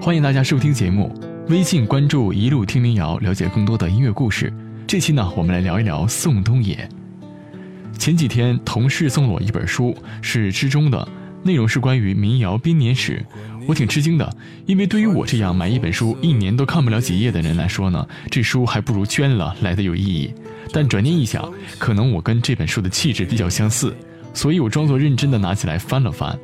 欢迎大家收听节目。微信关注“一路听民谣”，了解更多的音乐故事。这期呢，我们来聊一聊宋冬野。前几天，同事送了我一本书，是知中的，内容是关于民谣编年史。我挺吃惊的，因为对于我这样买一本书一年都看不了几页的人来说呢，这书还不如捐了来的有意义。但转念一想，可能我跟这本书的气质比较相似，所以我装作认真的拿起来翻了翻。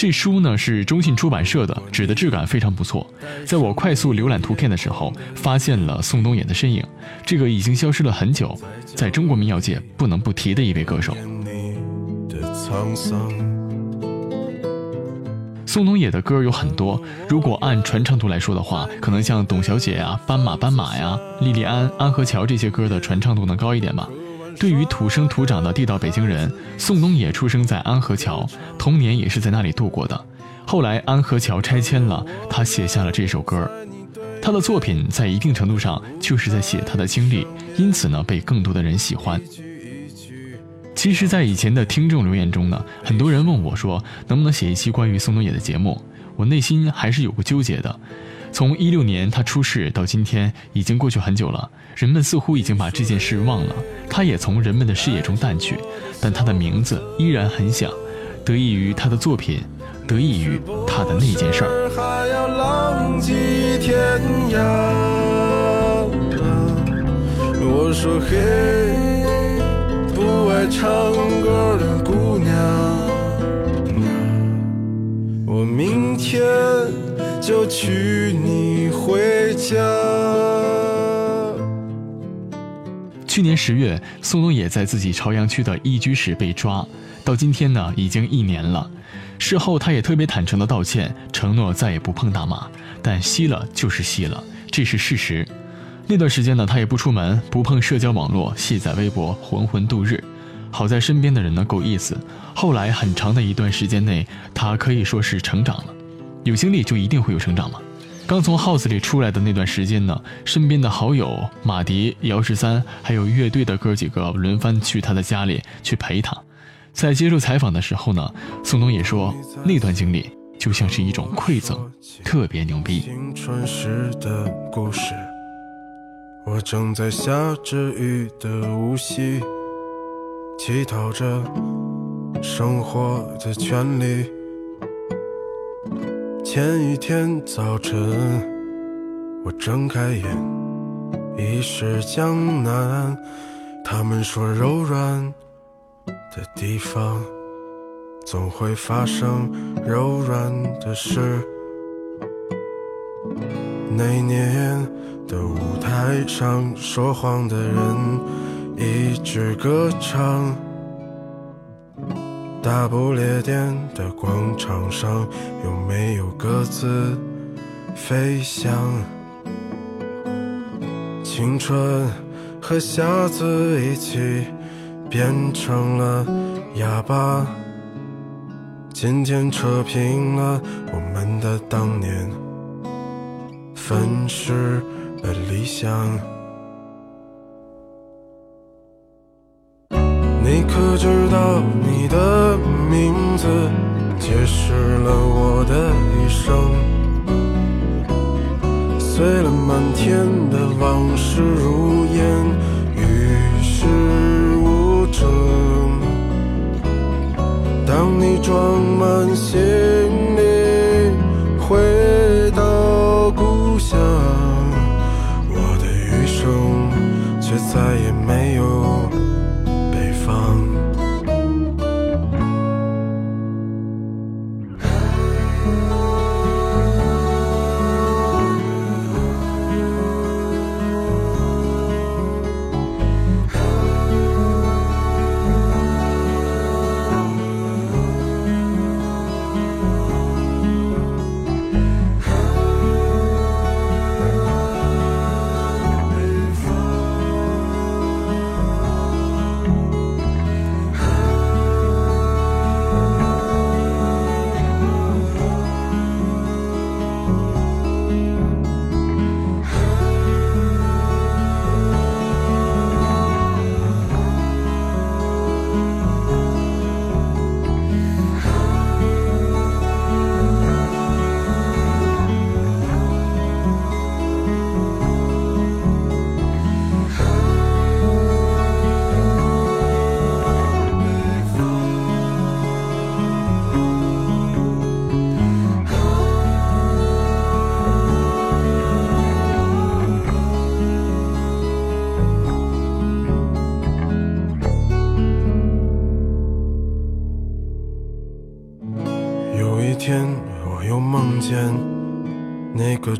这书呢是中信出版社的，纸的质感非常不错。在我快速浏览图片的时候，发现了宋冬野的身影，这个已经消失了很久，在中国民谣界不能不提的一位歌手。宋冬野的歌有很多，如果按传唱度来说的话，可能像《董小姐》呀、《斑马斑马》呀、《莉莉安》、《安河桥》这些歌的传唱度能高一点吧。对于土生土长的地道北京人，宋冬野出生在安河桥，童年也是在那里度过的。后来安河桥拆迁了，他写下了这首歌。他的作品在一定程度上就是在写他的经历，因此呢被更多的人喜欢。其实，在以前的听众留言中呢，很多人问我说，能不能写一期关于宋冬野的节目？我内心还是有个纠结的。从一六年他出事到今天，已经过去很久了，人们似乎已经把这件事忘了，他也从人们的视野中淡去，但他的名字依然很响，得益于他的作品，得益于他的那件事儿。我说嘿。爱唱歌的姑娘，我明天就娶你回家。去年十月，宋冬野在自己朝阳区的一居室被抓，到今天呢，已经一年了。事后，他也特别坦诚的道歉，承诺再也不碰大麻，但吸了就是吸了，这是事实。那段时间呢，他也不出门，不碰社交网络，卸载微博，浑浑度日。好在身边的人呢够意思，后来很长的一段时间内，他可以说是成长了。有经历就一定会有成长吗？刚从 house 里出来的那段时间呢，身边的好友马迪、姚十三还有乐队的哥几个轮番去他的家里去陪他。在接受采访的时候呢，宋冬野说那段经历就像是一种馈赠，特别牛逼。青春时的故事，我正在下着雨的无锡。乞讨着生活的权利。前一天早晨，我睁开眼，已是江南。他们说，柔软的地方总会发生柔软的事。那年的舞台上，说谎的人。一直歌唱，大不列颠的广场上有没有鸽子飞翔？青春和瞎子一起变成了哑巴。今天扯平了我们的当年，粉饰了理想。我知道，你的名字解释了我的一生。碎了满天的往事如烟，与世无争。当你装满行李回到故乡，我的余生却再也没有。北方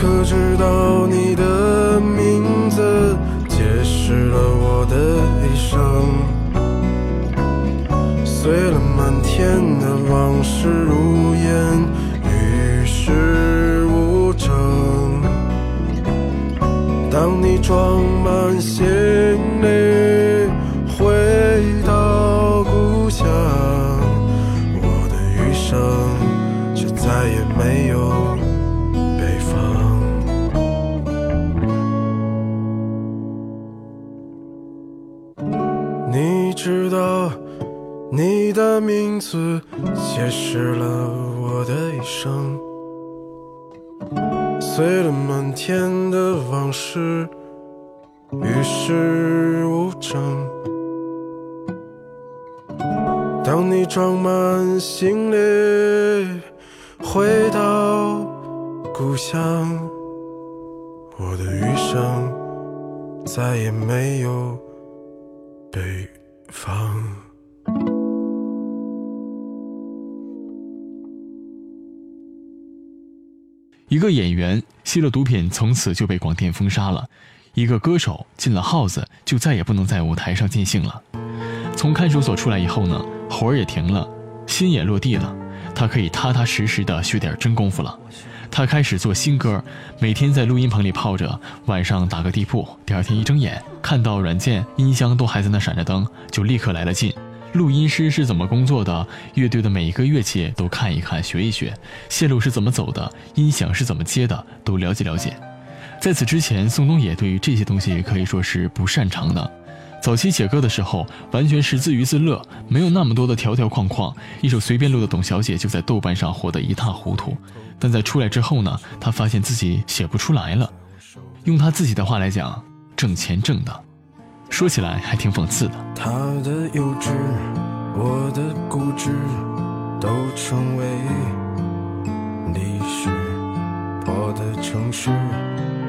可知道你的名字解释了我的一生？碎了满天的往事如烟，与世无争。当你装满行装满行李回到故乡，我的余生再也没有。北方。一个演员吸了毒品，从此就被广电封杀了；一个歌手进了号子，就再也不能在舞台上尽兴了。从看守所出来以后呢，活儿也停了，心也落地了，他可以踏踏实实的学点真功夫了。他开始做新歌，每天在录音棚里泡着，晚上打个地铺，第二天一睁眼看到软件、音箱都还在那闪着灯，就立刻来了劲。录音师是怎么工作的？乐队的每一个乐器都看一看、学一学，线路是怎么走的？音响是怎么接的？都了解了解。在此之前，宋冬野对于这些东西可以说是不擅长的。早期写歌的时候，完全是自娱自乐，没有那么多的条条框框。一首随便录的《董小姐》就在豆瓣上火得一塌糊涂。但在出来之后呢，他发现自己写不出来了。用他自己的话来讲，挣钱挣的，说起来还挺讽刺的。他的幼稚，我的固执，都成为历史。我的城市。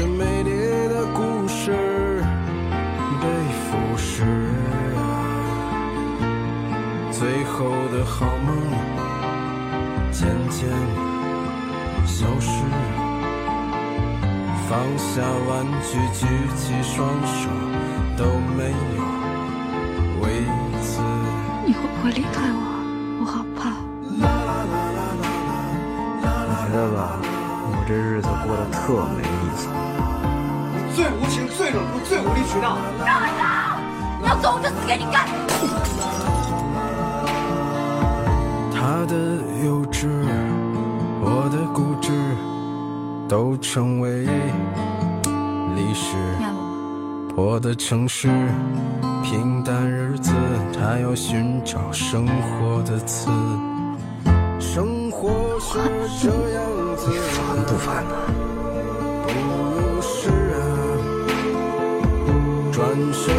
等着美丽的故事被腐蚀，最后的好梦渐渐消失。放下玩具，举起双手，都没有为此。你会不会离开我？我好怕。我觉得吧，我这日子过得特没意思。最无情、最冷酷、最无理取闹。让开！你要走，我就死给你看。他的幼稚，我的固执，都成为历史。破的城市，平淡日子，他要寻找生活的刺。生活是这样子，你烦不烦呢？不转身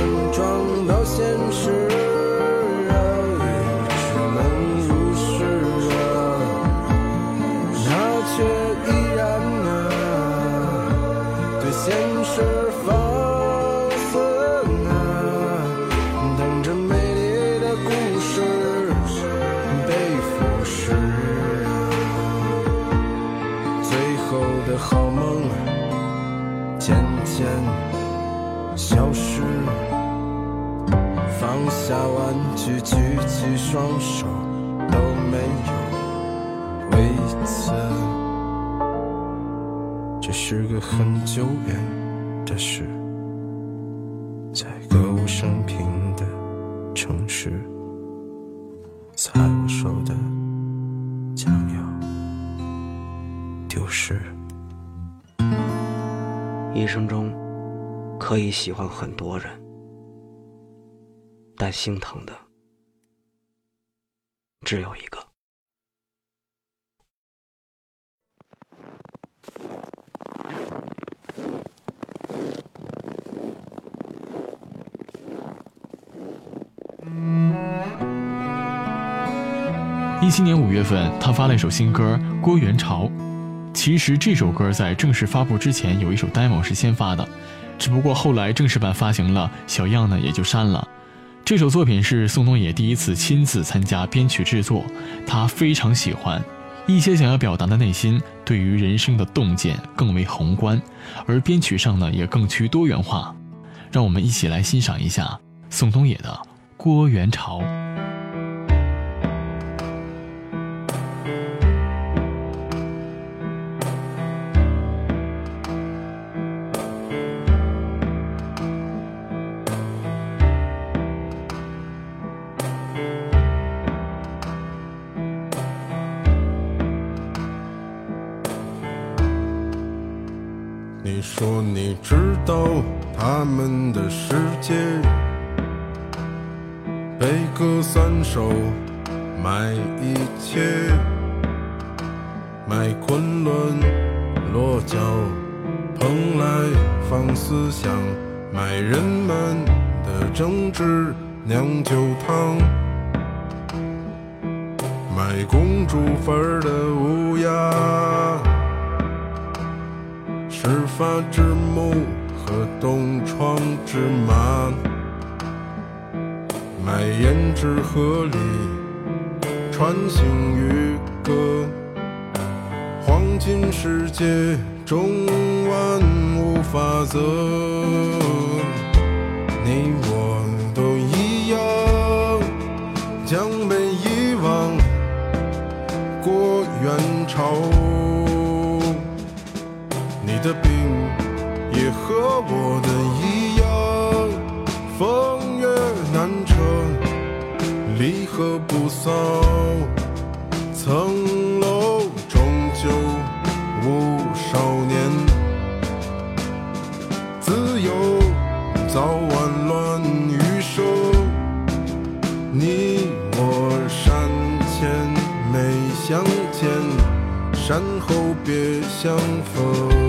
双手都没有为此这是个很久远的事在歌舞升平的城市在我手的将要丢失一生中可以喜欢很多人但心疼的只有一个。一七年五月份，他发了一首新歌《郭元潮》。其实这首歌在正式发布之前，有一首 demo 是先发的，只不过后来正式版发行了，小样呢也就删了。这首作品是宋冬野第一次亲自参加编曲制作，他非常喜欢，一些想要表达的内心，对于人生的洞见更为宏观，而编曲上呢也更趋多元化。让我们一起来欣赏一下宋冬野的《郭元潮》。们的世界，悲歌三首，卖一切，卖昆仑落脚，蓬莱放思想，卖人们的政治酿酒汤，卖公主坟的乌鸦。始发之东窗之马，卖胭脂河里穿行渔歌，黄金世界中万物法则，你我都一样，将被遗忘过元朝。合不骚。层楼终究无少年，自由早晚乱余生。你我山前没相见，山后别相逢。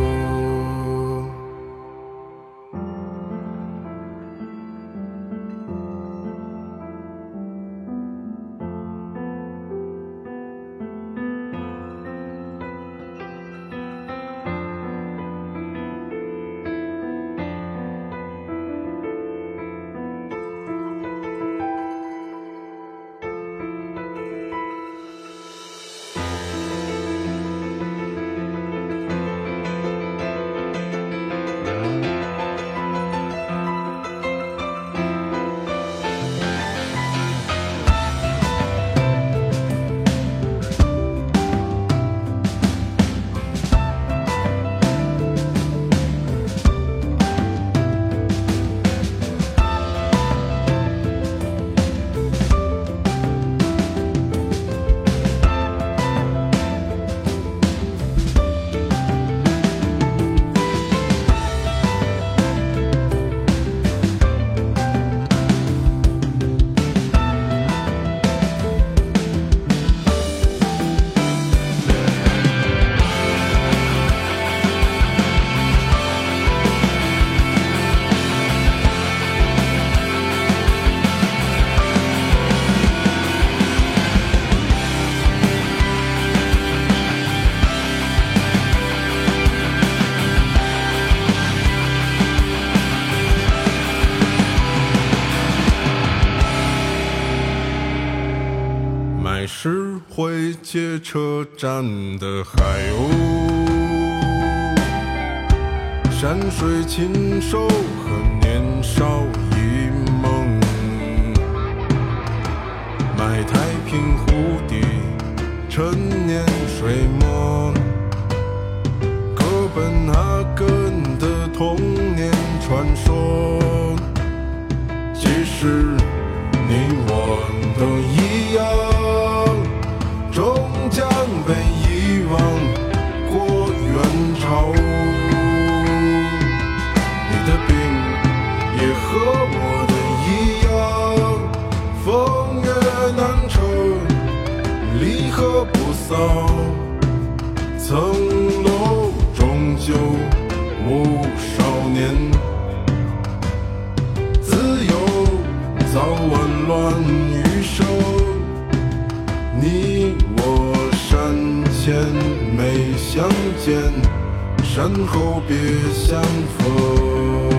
些车站的海鸥，山水禽兽和年少一梦，买太平湖底陈年水墨，哥本哈根的童年传说。合不丧。层楼终究无少年。早晚乱余生，你我山前没相见，山后别相逢。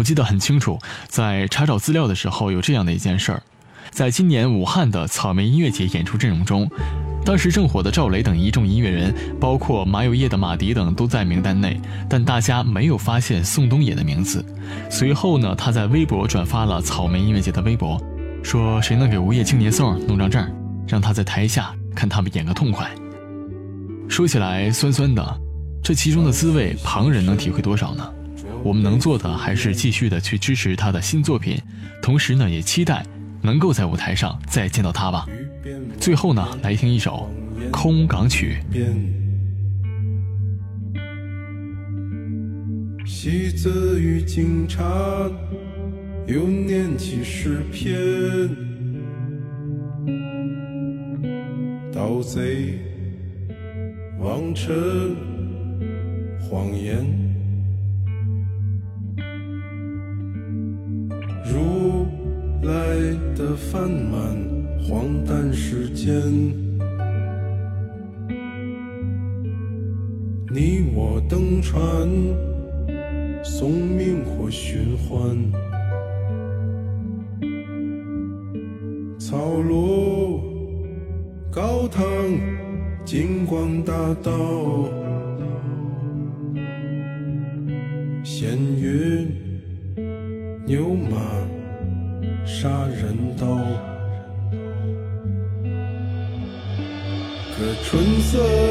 我记得很清楚，在查找资料的时候，有这样的一件事儿：在今年武汉的草莓音乐节演出阵容中，当时正火的赵雷等一众音乐人，包括马友业的马迪等都在名单内，但大家没有发现宋冬野的名字。随后呢，他在微博转发了草莓音乐节的微博，说谁能给无业青年宋弄张证，让他在台下看他们演个痛快。说起来酸酸的，这其中的滋味，旁人能体会多少呢？我们能做的还是继续的去支持他的新作品，同时呢，也期待能够在舞台上再见到他吧。最后呢，来听一首《空港曲》。戏子与警察又念起诗篇，盗贼、王臣、谎言。如来的泛满荒诞世间，你我登船，送命或寻欢，草庐高堂，金光大道，可